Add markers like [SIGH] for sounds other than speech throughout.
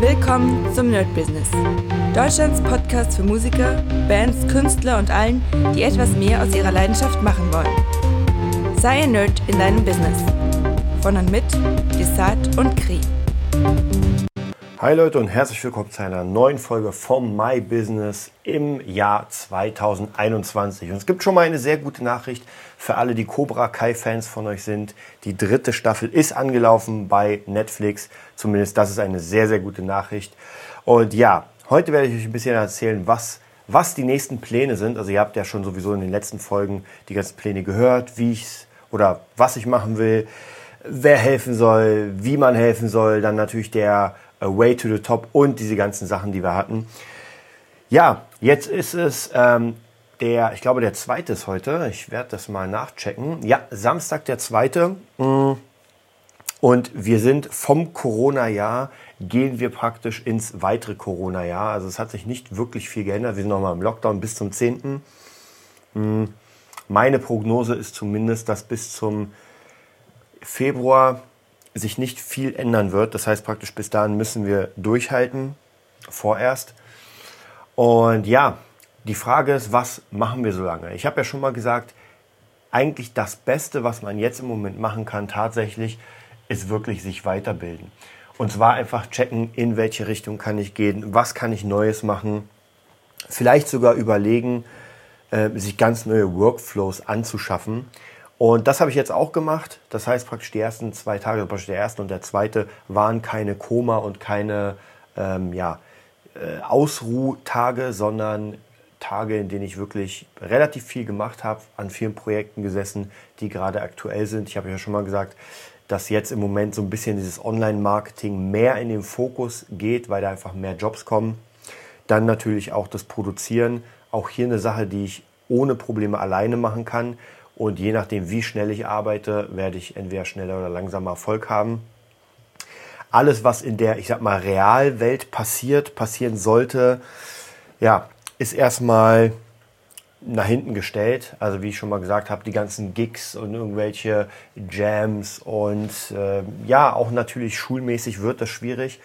Willkommen zum Nerd Business. Deutschlands Podcast für Musiker, Bands, Künstler und allen, die etwas mehr aus ihrer Leidenschaft machen wollen. Sei ein Nerd in deinem Business. Von und mit Desart und Kri. Hi Leute und herzlich willkommen zu einer neuen Folge vom My Business im Jahr 2021. Und es gibt schon mal eine sehr gute Nachricht für alle, die Cobra Kai Fans von euch sind. Die dritte Staffel ist angelaufen bei Netflix. Zumindest das ist eine sehr, sehr gute Nachricht. Und ja, heute werde ich euch ein bisschen erzählen, was, was die nächsten Pläne sind. Also ihr habt ja schon sowieso in den letzten Folgen die ganzen Pläne gehört, wie ich oder was ich machen will, wer helfen soll, wie man helfen soll. Dann natürlich der Way to the Top und diese ganzen Sachen, die wir hatten. Ja, jetzt ist es ähm, der, ich glaube, der zweite ist heute. Ich werde das mal nachchecken. Ja, Samstag der zweite. Mm. Und wir sind vom Corona-Jahr, gehen wir praktisch ins weitere Corona-Jahr. Also es hat sich nicht wirklich viel geändert. Wir sind nochmal im Lockdown bis zum 10. Mm. Meine Prognose ist zumindest, dass bis zum Februar sich nicht viel ändern wird. Das heißt praktisch bis dahin müssen wir durchhalten, vorerst. Und ja, die Frage ist, was machen wir so lange? Ich habe ja schon mal gesagt, eigentlich das Beste, was man jetzt im Moment machen kann, tatsächlich, ist wirklich sich weiterbilden. Und zwar einfach checken, in welche Richtung kann ich gehen, was kann ich Neues machen. Vielleicht sogar überlegen, äh, sich ganz neue Workflows anzuschaffen. Und das habe ich jetzt auch gemacht. Das heißt praktisch die ersten zwei Tage, praktisch der erste und der zweite, waren keine Koma und keine ähm, ja, äh, Ausruhtage, sondern Tage, in denen ich wirklich relativ viel gemacht habe, an vielen Projekten gesessen, die gerade aktuell sind. Ich habe ja schon mal gesagt, dass jetzt im Moment so ein bisschen dieses Online-Marketing mehr in den Fokus geht, weil da einfach mehr Jobs kommen. Dann natürlich auch das Produzieren. Auch hier eine Sache, die ich ohne Probleme alleine machen kann. Und je nachdem, wie schnell ich arbeite, werde ich entweder schneller oder langsamer Erfolg haben. Alles, was in der, ich sag mal, Realwelt passiert, passieren sollte, ja, ist erstmal nach hinten gestellt. Also wie ich schon mal gesagt habe, die ganzen Gigs und irgendwelche Jams und äh, ja, auch natürlich schulmäßig wird das schwierig,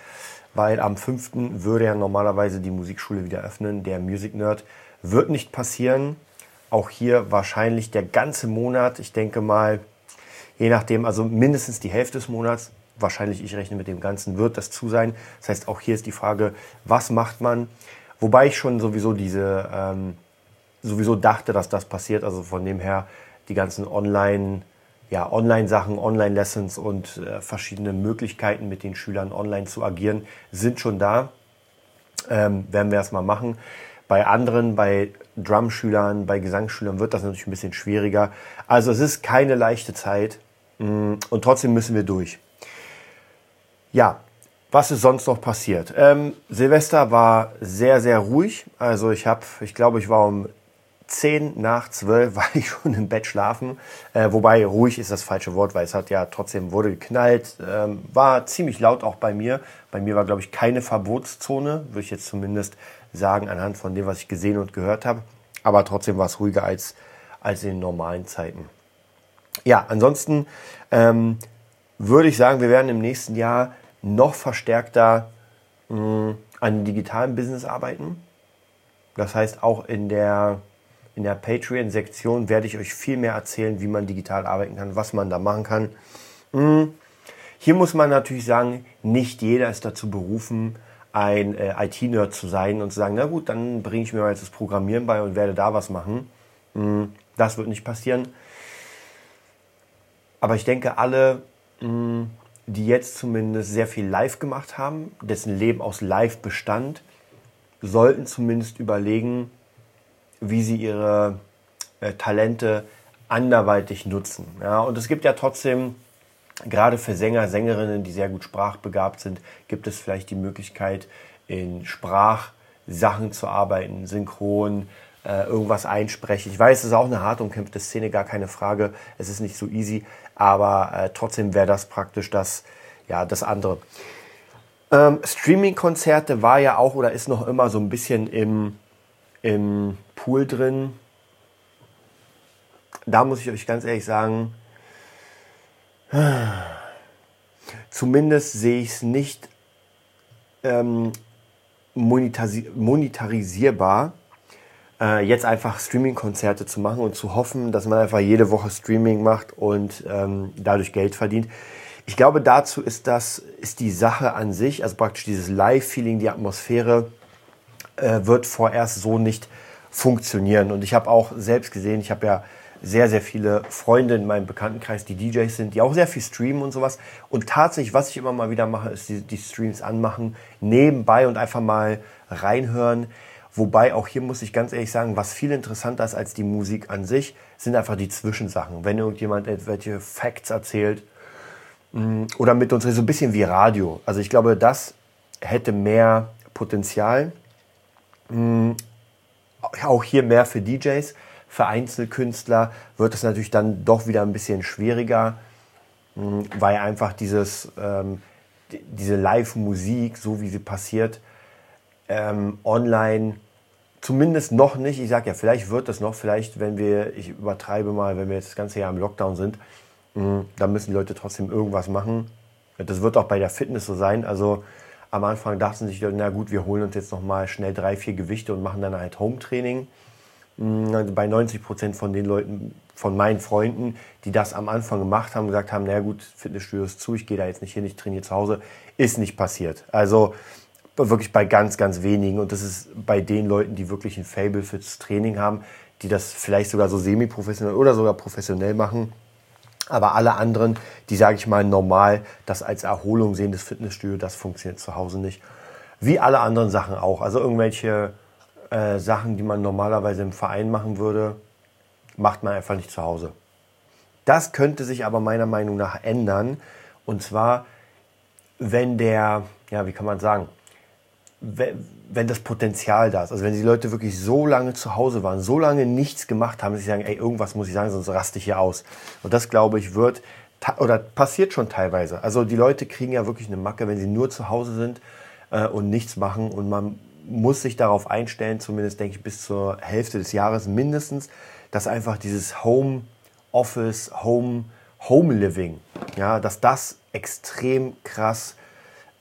weil am 5. würde ja normalerweise die Musikschule wieder öffnen. Der Music Nerd wird nicht passieren. Auch hier wahrscheinlich der ganze Monat. Ich denke mal, je nachdem, also mindestens die Hälfte des Monats. Wahrscheinlich, ich rechne mit dem Ganzen, wird das zu sein. Das heißt, auch hier ist die Frage, was macht man? Wobei ich schon sowieso diese, ähm, sowieso dachte, dass das passiert. Also von dem her, die ganzen Online, ja, Online-Sachen, Online-Lessons und äh, verschiedene Möglichkeiten mit den Schülern online zu agieren, sind schon da. Ähm, werden wir erstmal machen. Bei anderen, bei Drum-Schülern, bei Gesangsschülern wird das natürlich ein bisschen schwieriger. Also es ist keine leichte Zeit mm, und trotzdem müssen wir durch. Ja, was ist sonst noch passiert? Ähm, Silvester war sehr, sehr ruhig. Also ich habe, ich glaube, ich war um 10 nach 12 [LAUGHS] war ich schon im Bett schlafen. Äh, wobei ruhig ist das falsche Wort, weil es hat ja trotzdem wurde geknallt. Ähm, war ziemlich laut auch bei mir. Bei mir war, glaube ich, keine Verbotszone, würde ich jetzt zumindest sagen, anhand von dem, was ich gesehen und gehört habe. Aber trotzdem war es ruhiger als, als in normalen Zeiten. Ja, ansonsten ähm, würde ich sagen, wir werden im nächsten Jahr noch verstärkter mh, mm, an digitalen Business arbeiten. Das heißt, auch in der, in der Patreon-Sektion werde ich euch viel mehr erzählen, wie man digital arbeiten kann, was man da machen kann. Mh, mm, hier muss man natürlich sagen, nicht jeder ist dazu berufen, ein äh, IT-Nerd zu sein und zu sagen, na gut, dann bringe ich mir mal jetzt das Programmieren bei und werde da was machen. Mm, das wird nicht passieren. Aber ich denke, alle, die jetzt zumindest sehr viel live gemacht haben, dessen Leben aus live bestand, sollten zumindest überlegen, wie sie ihre äh, Talente anderweitig nutzen. Ja, und es gibt ja trotzdem Gerade für Sänger, Sängerinnen, die sehr gut sprachbegabt sind, gibt es vielleicht die Möglichkeit, in Sprachsachen zu arbeiten, synchron, äh, irgendwas einsprechen. Ich weiß, es ist auch eine hart umkämpfte Szene, gar keine Frage. Es ist nicht so easy, aber äh, trotzdem wäre das praktisch das, ja, das andere. Ähm, Streaming-Konzerte war ja auch oder ist noch immer so ein bisschen im, im Pool drin. Da muss ich euch ganz ehrlich sagen, Zumindest sehe ich es nicht ähm, monetarisierbar, äh, jetzt einfach Streaming-Konzerte zu machen und zu hoffen, dass man einfach jede Woche Streaming macht und ähm, dadurch Geld verdient. Ich glaube, dazu ist das, ist die Sache an sich, also praktisch dieses Live-Feeling, die Atmosphäre, äh, wird vorerst so nicht funktionieren. Und ich habe auch selbst gesehen, ich habe ja sehr, sehr viele Freunde in meinem Bekanntenkreis, die DJs sind, die auch sehr viel streamen und sowas. Und tatsächlich, was ich immer mal wieder mache, ist die, die Streams anmachen, nebenbei und einfach mal reinhören. Wobei auch hier muss ich ganz ehrlich sagen, was viel interessanter ist als die Musik an sich, sind einfach die Zwischensachen. Wenn irgendjemand irgendwelche Facts erzählt mm, oder mit uns so ein bisschen wie Radio. Also ich glaube, das hätte mehr Potenzial. Mm, auch hier mehr für DJs. Für Einzelkünstler wird es natürlich dann doch wieder ein bisschen schwieriger, mm, weil einfach dieses, ähm, diese Live-Musik, so wie sie passiert, ähm, online zumindest noch nicht. Ich sage ja, vielleicht wird es noch, vielleicht, wenn wir, ich übertreibe mal, wenn wir jetzt das ganze Jahr im Lockdown sind, mm, dann müssen die Leute trotzdem irgendwas machen. Das wird auch bei der Fitness so sein. Also am Anfang dachten sich, na gut, wir holen uns jetzt noch mal schnell drei, vier Gewichte und machen dann halt Home-Training. Mm, bei 90 Prozent von den Leuten, von meinen Freunden, die das am Anfang gemacht haben, gesagt haben, na gut, Fitnessstudio ist zu, ich gehe da jetzt nicht hin, ich trainiere zu Hause, ist nicht passiert. Also wirklich bei ganz, ganz wenigen. Und das ist bei den Leuten, die wirklich ein Fable fürs Training haben, die das vielleicht sogar so semi-professionell oder sogar professionell machen. Aber alle anderen, die, sage ich mal, normal das als Erholung sehen, das Fitnessstudio, das funktioniert zu Hause nicht. Wie alle anderen Sachen auch. Also irgendwelche äh, Sachen, die man normalerweise im Verein machen würde, macht man einfach nicht zu Hause. Das könnte sich aber meiner Meinung nach ändern. Und zwar, wenn der, ja, wie kann man sagen, wenn das Potenzial da ist. Also wenn die Leute wirklich so lange zu Hause waren, so lange nichts gemacht haben, dass sie sagen, ey, irgendwas muss ich sagen, sonst raste ich hier aus. Und das, glaube ich, wird oder passiert schon teilweise. Also die Leute kriegen ja wirklich eine Macke, wenn sie nur zu Hause sind äh, und nichts machen. Und man muss sich darauf einstellen, zumindest denke ich bis zur Hälfte des Jahres mindestens, dass einfach dieses Home Office, Home, Home Living, ja, dass das extrem krass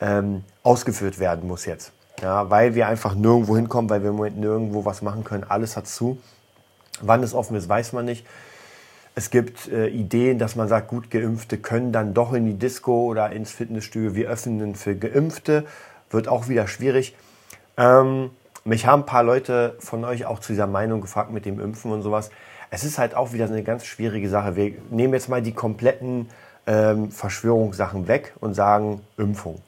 ähm, ausgeführt werden muss jetzt. Ja, weil wir einfach nirgendwo hinkommen, weil wir im Moment nirgendwo was machen können. Alles hat zu. Wann es offen ist, weiß man nicht. Es gibt äh, Ideen, dass man sagt, gut, Geimpfte können dann doch in die Disco oder ins Fitnessstudio. Wir öffnen für Geimpfte. Wird auch wieder schwierig. Ähm, mich haben ein paar Leute von euch auch zu dieser Meinung gefragt mit dem Impfen und sowas. Es ist halt auch wieder eine ganz schwierige Sache. Wir nehmen jetzt mal die kompletten ähm, Verschwörungssachen weg und sagen Impfung.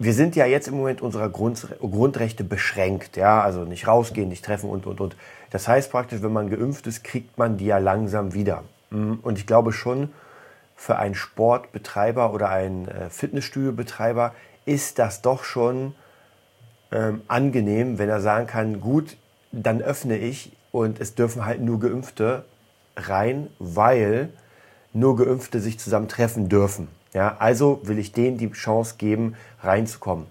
Wir sind ja jetzt im Moment unserer Grund, Grundrechte beschränkt, ja, also nicht rausgehen, nicht treffen und, und, und. Das heißt praktisch, wenn man geimpft ist, kriegt man die ja langsam wieder. Mm, und ich glaube schon, für einen Sportbetreiber oder einen äh, Fitnessstudiobetreiber ist das doch schon ähm, angenehm, wenn er sagen kann, gut, dann öffne ich und es dürfen halt nur Geimpfte rein, weil nur Geimpfte sich zusammen treffen dürfen. Ja, also will ich denen die Chance geben, reinzukommen.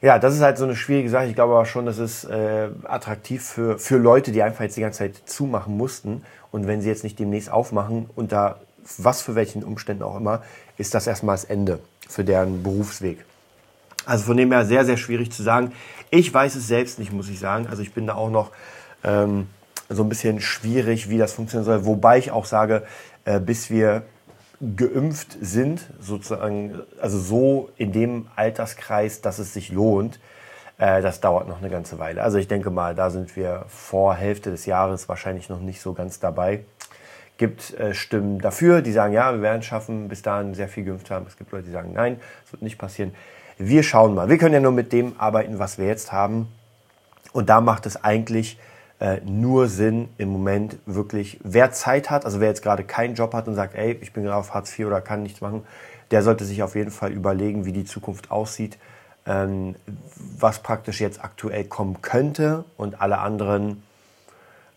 Ja, das ist halt so eine schwierige Sache. Ich glaube aber schon, dass es äh, attraktiv für, für Leute, die einfach jetzt die ganze Zeit zumachen mussten. Und wenn sie jetzt nicht demnächst aufmachen, unter was für welchen Umständen auch immer, ist das erstmal das Ende für deren Berufsweg. Also von dem her sehr, sehr schwierig zu sagen. Ich weiß es selbst nicht, muss ich sagen. Also ich bin da auch noch ähm, so ein bisschen schwierig, wie das funktionieren soll. Wobei ich auch sage, äh, bis wir geimpft sind, sozusagen, also so in dem Alterskreis, dass es sich lohnt, äh, das dauert noch eine ganze Weile. Also ich denke mal, da sind wir vor Hälfte des Jahres wahrscheinlich noch nicht so ganz dabei. Gibt äh, Stimmen dafür, die sagen, ja, wir werden es schaffen, bis dahin sehr viel geimpft haben. Es gibt Leute, die sagen, nein, es wird nicht passieren. Wir schauen mal. Wir können ja nur mit dem arbeiten, was wir jetzt haben. Und da macht es eigentlich äh, nur Sinn im Moment wirklich, wer Zeit hat, also wer jetzt gerade keinen Job hat und sagt, ey, ich bin gerade auf Hartz IV oder kann nichts machen, der sollte sich auf jeden Fall überlegen, wie die Zukunft aussieht, ähm, was praktisch jetzt aktuell kommen könnte und alle anderen,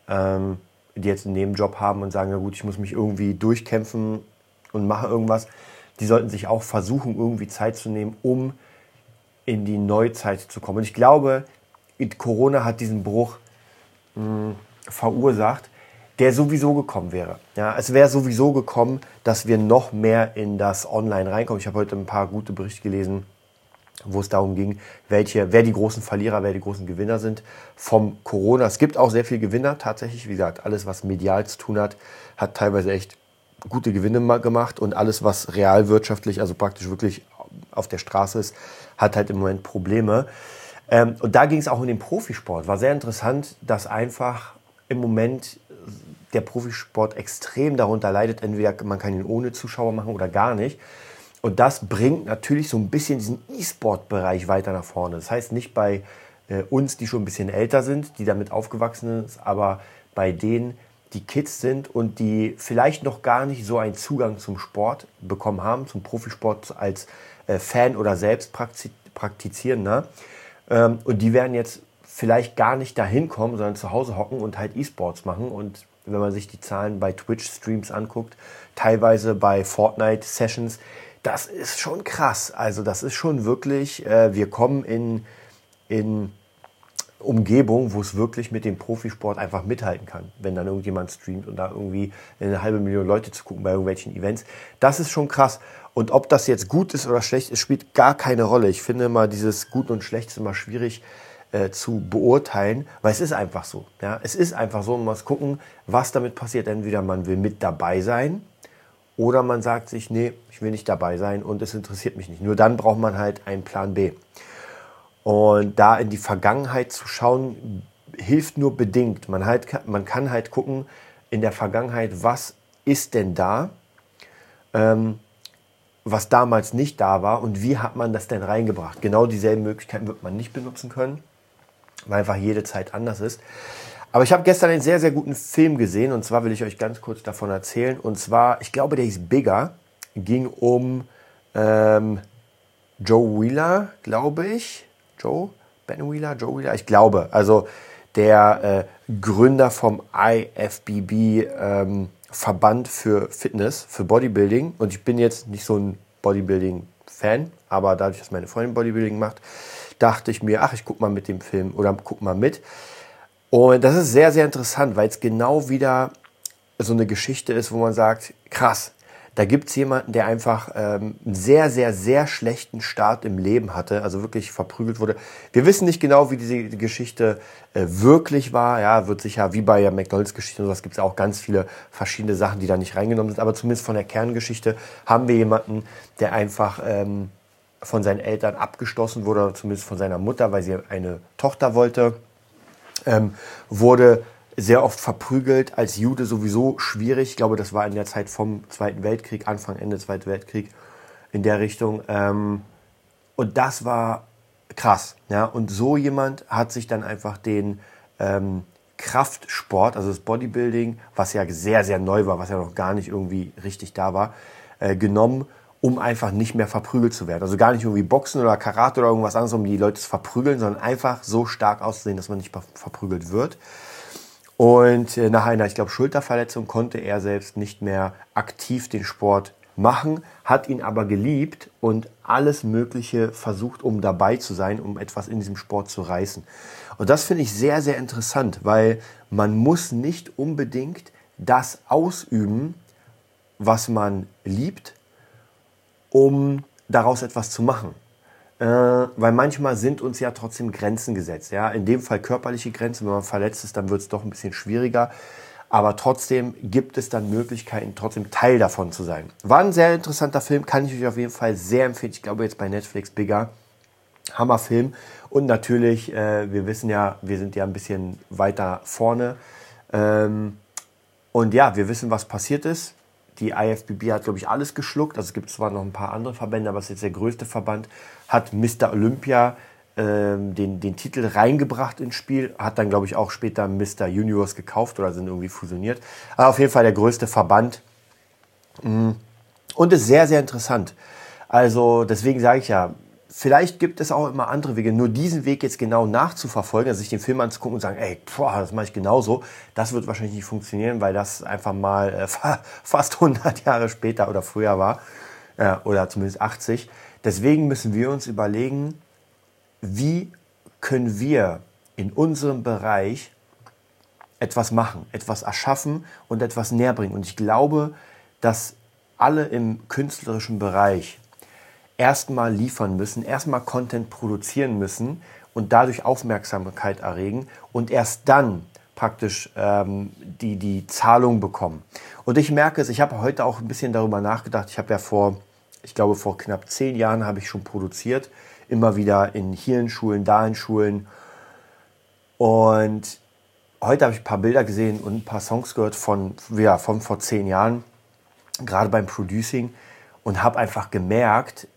ähm, die jetzt einen Nebenjob haben und sagen, ja gut, ich muss mich irgendwie durchkämpfen und mache irgendwas, die sollten sich auch versuchen, irgendwie Zeit zu nehmen, um in die Neuzeit zu kommen. Und ich glaube, Corona hat diesen Bruch mh, verursacht, der sowieso gekommen wäre. Ja, es wäre sowieso gekommen, dass wir noch mehr in das Online reinkommen. Ich habe heute ein paar gute Berichte gelesen, wo es darum ging, welche, wer die großen Verlierer, wer die großen Gewinner sind vom Corona. Es gibt auch sehr viele Gewinner tatsächlich. Wie gesagt, alles, was medial zu tun hat, hat teilweise echt gute Gewinne gemacht und alles, was realwirtschaftlich, also praktisch wirklich auf der Straße ist, hat halt im Moment Probleme. Ähm, und da ging es auch um den Profisport. War sehr interessant, dass einfach im Moment der Profisport extrem darunter leidet. Entweder man kann ihn ohne Zuschauer machen oder gar nicht. Und das bringt natürlich so ein bisschen diesen E-Sport-Bereich weiter nach vorne. Das heißt nicht bei äh, uns, die schon ein bisschen älter sind, die damit aufgewachsen sind, aber bei denen, die Kids sind und die vielleicht noch gar nicht so einen Zugang zum Sport bekommen haben, zum Profisport als äh, Fan oder selbst praktizierender. Ähm, und die werden jetzt vielleicht gar nicht dahin kommen, sondern zu Hause hocken und halt E-Sports machen. Und wenn man sich die Zahlen bei Twitch-Streams anguckt, teilweise bei Fortnite-Sessions, das ist schon krass. Also das ist schon wirklich, äh, wir kommen in, in Umgebung, wo es wirklich mit dem Profisport einfach mithalten kann, wenn dann irgendjemand streamt und da irgendwie eine halbe Million Leute zu gucken bei irgendwelchen Events. Das ist schon krass. Und ob das jetzt gut ist oder schlecht ist, spielt gar keine Rolle. Ich finde immer dieses Gut und Schlecht ist immer schwierig äh, zu beurteilen, weil es ist einfach so. Ja? Es ist einfach so, man muss gucken, was damit passiert. Entweder man will mit dabei sein oder man sagt sich, nee, ich will nicht dabei sein und es interessiert mich nicht. Nur dann braucht man halt einen Plan B. Und da in die Vergangenheit zu schauen, hilft nur bedingt. Man, halt, man kann halt gucken in der Vergangenheit, was ist denn da, ähm, was damals nicht da war und wie hat man das denn reingebracht. Genau dieselben Möglichkeiten wird man nicht benutzen können, weil einfach jede Zeit anders ist. Aber ich habe gestern einen sehr, sehr guten Film gesehen und zwar will ich euch ganz kurz davon erzählen. Und zwar, ich glaube, der hieß Bigger, ging um ähm, Joe Wheeler, glaube ich. Joe? Ben Wheeler? Joe Wheeler? Ich glaube. Also der äh, Gründer vom IFBB ähm, Verband für Fitness, für Bodybuilding. Und ich bin jetzt nicht so ein Bodybuilding-Fan, aber dadurch, dass meine Freundin Bodybuilding macht, dachte ich mir, ach, ich guck mal mit dem Film oder guck mal mit. Und das ist sehr, sehr interessant, weil es genau wieder so eine Geschichte ist, wo man sagt, krass, da gibt es jemanden, der einfach ähm, einen sehr, sehr, sehr schlechten Start im Leben hatte, also wirklich verprügelt wurde. Wir wissen nicht genau, wie diese Geschichte äh, wirklich war. Ja, wird sicher, wie bei der McDonalds-Geschichte und sowas, gibt es auch ganz viele verschiedene Sachen, die da nicht reingenommen sind. Aber zumindest von der Kerngeschichte haben wir jemanden, der einfach ähm, von seinen Eltern abgestoßen wurde, zumindest von seiner Mutter, weil sie eine Tochter wollte ähm, wurde sehr oft verprügelt, als Jude sowieso schwierig. Ich glaube, das war in der Zeit vom Zweiten Weltkrieg, Anfang, Ende Zweiten Weltkrieg in der Richtung. Ähm, und das war krass. Ja? Und so jemand hat sich dann einfach den ähm, Kraftsport, also das Bodybuilding, was ja sehr, sehr neu war, was ja noch gar nicht irgendwie richtig da war, äh, genommen um einfach nicht mehr verprügelt zu werden. Also gar nicht irgendwie Boxen oder Karate oder irgendwas anderes, um die Leute zu verprügeln, sondern einfach so stark auszusehen, dass man nicht verprügelt wird. Und äh, nach einer, ich glaube, Schulterverletzung konnte er selbst nicht mehr aktiv den Sport machen, hat ihn aber geliebt und alles Mögliche versucht, um dabei zu sein, um etwas in diesem Sport zu reißen. Und das finde ich sehr, sehr interessant, weil man muss nicht unbedingt das ausüben, was man liebt, um daraus etwas zu machen. Äh, weil manchmal sind uns ja trotzdem Grenzen gesetzt. Ja? In dem Fall körperliche Grenzen. Wenn man verletzt ist, dann wird es doch ein bisschen schwieriger. Aber trotzdem gibt es dann Möglichkeiten, trotzdem Teil davon zu sein. War ein sehr interessanter Film, kann ich euch auf jeden Fall sehr empfehlen. Ich glaube jetzt bei Netflix Bigger. Hammerfilm. Und natürlich, äh, wir wissen ja, wir sind ja ein bisschen weiter vorne. Ähm, und ja, wir wissen, was passiert ist die IFBB hat, glaube ich, alles geschluckt. Also es gibt zwar noch ein paar andere Verbände, aber es ist jetzt der größte Verband. Hat Mr. Olympia ähm, den, den Titel reingebracht ins Spiel. Hat dann, glaube ich, auch später Mr. Universe gekauft oder sind irgendwie fusioniert. Aber auf jeden Fall der größte Verband. Mm. Und ist sehr, sehr interessant. Also deswegen sage ich ja, vielleicht gibt es auch immer andere Wege. Nur diesen Weg jetzt genau nachzuverfolgen, also sich den Film anzugucken und sagen, ey, boah, das mache ich genauso, das wird wahrscheinlich nicht funktionieren, weil das einfach mal äh, [LAUGHS] fast 100 Jahre später oder früher war. Äh, oder zumindest 80. Deswegen müssen wir uns überlegen, wie können wir in unserem Bereich etwas machen, etwas erschaffen und etwas näher bringen. Und ich glaube, dass alle im künstlerischen Bereich erstmal liefern müssen, erstmal Content produzieren müssen und dadurch Aufmerksamkeit erregen und erst dann praktisch ähm, die, die Zahlung bekommen. Und ich merke es, ich habe heute auch ein bisschen darüber nachgedacht. Ich habe ja vor, ich glaube vor knapp zehn Jahren habe ich schon produziert, immer wieder in hier in Schulen, da in Schulen. Und heute habe ich ein paar Bilder gesehen und ein paar Songs gehört von, ja, von vor zehn Jahren, gerade beim Producing. Und habe einfach gemerkt,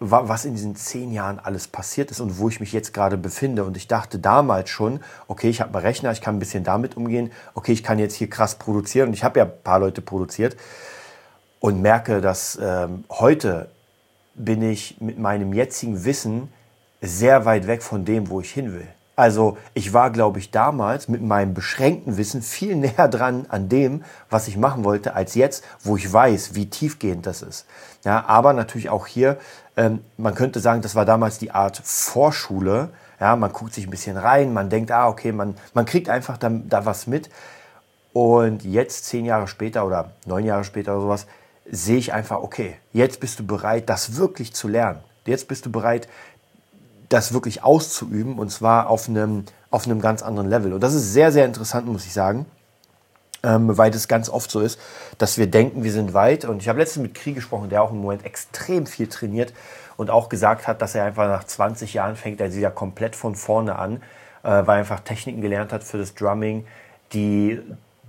was in diesen zehn Jahren alles passiert ist und wo ich mich jetzt gerade befinde. Und ich dachte damals schon, okay, ich habe einen Rechner, ich kann ein bisschen damit umgehen, okay, ich kann jetzt hier krass produzieren. Und ich habe ja ein paar Leute produziert und merke, dass ähm, heute bin ich mit meinem jetzigen Wissen sehr weit weg von dem, wo ich hin will. Also ich war, glaube ich, damals mit meinem beschränkten Wissen viel [LAUGHS] näher dran an dem, was ich machen wollte, als jetzt, wo ich weiß, wie tiefgehend das ist. Ja, aber natürlich auch hier, ähm, man könnte sagen, das war damals die Art Vorschule. Ja, man guckt sich ein bisschen rein, man denkt, ah, okay, man, man kriegt einfach da, da was mit. Und jetzt, zehn Jahre später oder neun Jahre später oder sowas, sehe ich einfach, okay, jetzt bist du bereit, das wirklich zu lernen. Jetzt bist du bereit, das wirklich auszuüben und zwar auf einem, auf einem ganz anderen Level. Und das ist sehr, sehr interessant, muss ich sagen, ähm, weil es ganz oft so ist, dass wir denken, wir sind weit. Und ich habe letztens mit Krieg gesprochen, der auch im Moment extrem viel trainiert und auch gesagt hat, dass er einfach nach 20 Jahren fängt er wieder komplett von vorne an, äh, weil er einfach Techniken gelernt hat für das Drumming, die,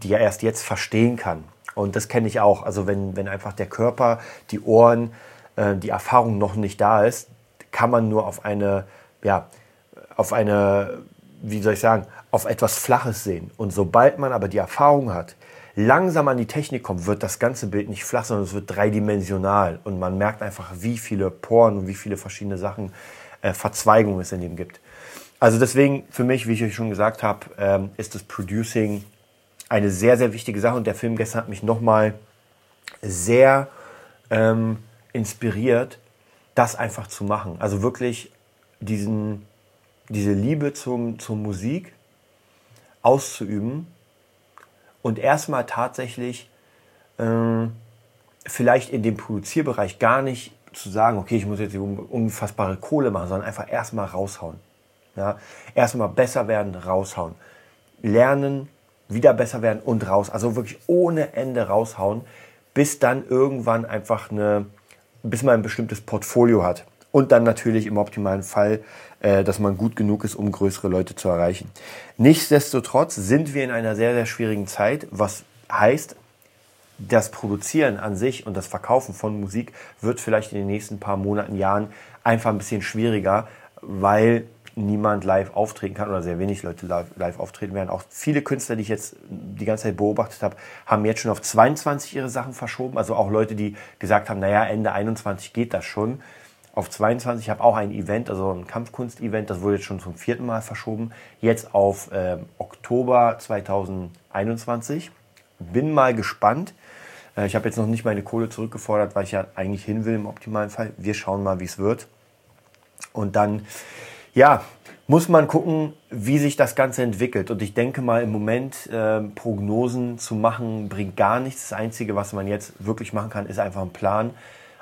die er erst jetzt verstehen kann. Und das kenne ich auch. Also wenn, wenn einfach der Körper, die Ohren, äh, die Erfahrung noch nicht da ist, kann man nur auf eine, ja, auf eine, wie soll ich sagen, auf etwas Flaches sehen. Und sobald man aber die Erfahrung hat, langsam an die Technik kommt, wird das ganze Bild nicht flach, sondern es wird dreidimensional. Und man merkt einfach, wie viele Poren und wie viele verschiedene Sachen, äh, Verzweigungen es in dem gibt. Also deswegen für mich, wie ich euch schon gesagt habe, ähm, ist das Producing eine sehr, sehr wichtige Sache. Und der Film gestern hat mich nochmal sehr ähm, inspiriert, das einfach zu machen. Also wirklich diesen, diese Liebe zum, zur Musik auszuüben und erstmal tatsächlich äh, vielleicht in dem Produzierbereich gar nicht zu sagen, okay, ich muss jetzt unfassbare Kohle machen, sondern einfach erstmal raushauen. Ja? Erstmal besser werden, raushauen. Lernen, wieder besser werden und raus. Also wirklich ohne Ende raushauen, bis dann irgendwann einfach eine, bis man ein bestimmtes Portfolio hat. Und dann natürlich im optimalen Fall, äh, dass man gut genug ist, um größere Leute zu erreichen. Nichtsdestotrotz sind wir in einer sehr, sehr schwierigen Zeit, was heißt, das Produzieren an sich und das Verkaufen von Musik wird vielleicht in den nächsten paar Monaten, Jahren einfach ein bisschen schwieriger, weil niemand live auftreten kann oder sehr wenig Leute live, live, auftreten werden. Auch viele Künstler, die ich jetzt die ganze Zeit beobachtet habe, haben jetzt schon auf 22 ihre Sachen verschoben. Also auch Leute, die gesagt haben, naja, Ende 21 geht das schon. Auf 22, ich habe auch ein Event, also ein Kampfkunst-Event, das wurde jetzt schon zum vierten Mal verschoben. Jetzt auf äh, Oktober 2021. Bin mal gespannt. Äh, ich habe jetzt noch nicht meine Kohle zurückgefordert, weil ich ja eigentlich hin will im optimalen Fall. Wir schauen mal, wie es wird. Und dann ja, muss man gucken, wie sich das Ganze entwickelt. Und ich denke mal, im Moment äh, Prognosen zu machen, bringt gar nichts. Das Einzige, was man jetzt wirklich machen kann, ist einfach ein Plan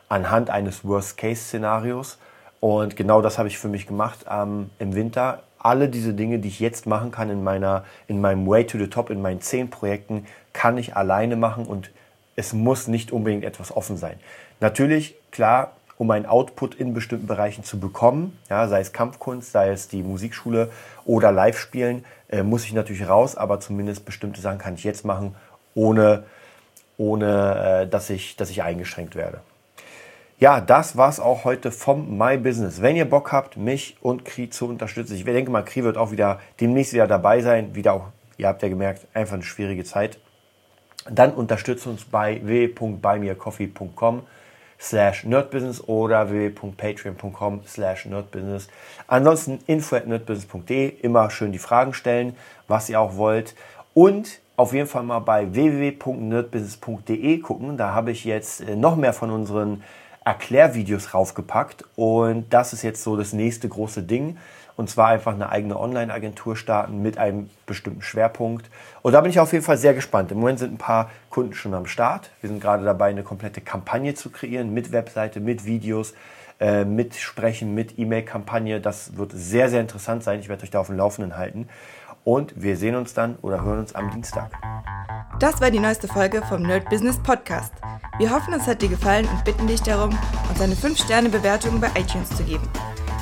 anhand eines Worst-Case-Szenarios. Und genau das habe ich für mich gemacht ähm, im Winter. Alle diese Dinge, die ich jetzt machen kann in, meiner, in meinem Way to the Top, in meinen zehn Projekten, kann ich alleine machen und es muss nicht unbedingt etwas offen sein. Natürlich, klar, um einen Output in bestimmten Bereichen zu bekommen, ja, sei es Kampfkunst, sei es die Musikschule oder Live-Spielen, äh, muss ich natürlich raus, aber zumindest bestimmte Sachen kann ich jetzt machen, ohne, ohne äh, dass, ich, dass ich eingeschränkt werde. Ja, das war's auch heute vom My Business. Wenn ihr Bock habt, mich und Kri zu unterstützen, ich denke mal, Kri wird auch wieder demnächst wieder dabei sein, wieder auch, ihr habt ja gemerkt, einfach eine schwierige Zeit. Dann unterstützt uns bei www.buymeacoffee.com slash nerdbusiness oder www.patreon.com slash nerdbusiness. Ansonsten info at nerdbusiness.de, immer schön die Fragen stellen, was ihr auch wollt. Und auf jeden Fall mal bei www.nerdbusiness.de gucken. Da habe ich jetzt äh, noch mehr von unseren Erklärvideos raufgepackt. Und das ist jetzt so das nächste große Ding. Und zwar einfach eine eigene Online-Agentur starten mit einem bestimmten Schwerpunkt. Und da bin ich auf jeden Fall sehr gespannt. Im Moment sind ein paar Kunden schon am Start. Wir sind gerade dabei, eine komplette Kampagne zu kreieren mit Webseite, mit Videos, äh, mitsprechen mit E-Mail-Kampagne. Das wird sehr, sehr interessant sein. Ich werde euch da auf dem Laufenden halten. Und wir sehen uns dann oder hören uns am Dienstag. Das war die neueste Folge vom Nerd Business Podcast. Wir hoffen, es hat dir gefallen und bitten dich darum, uns eine 5-Sterne-Bewertung bei iTunes zu geben.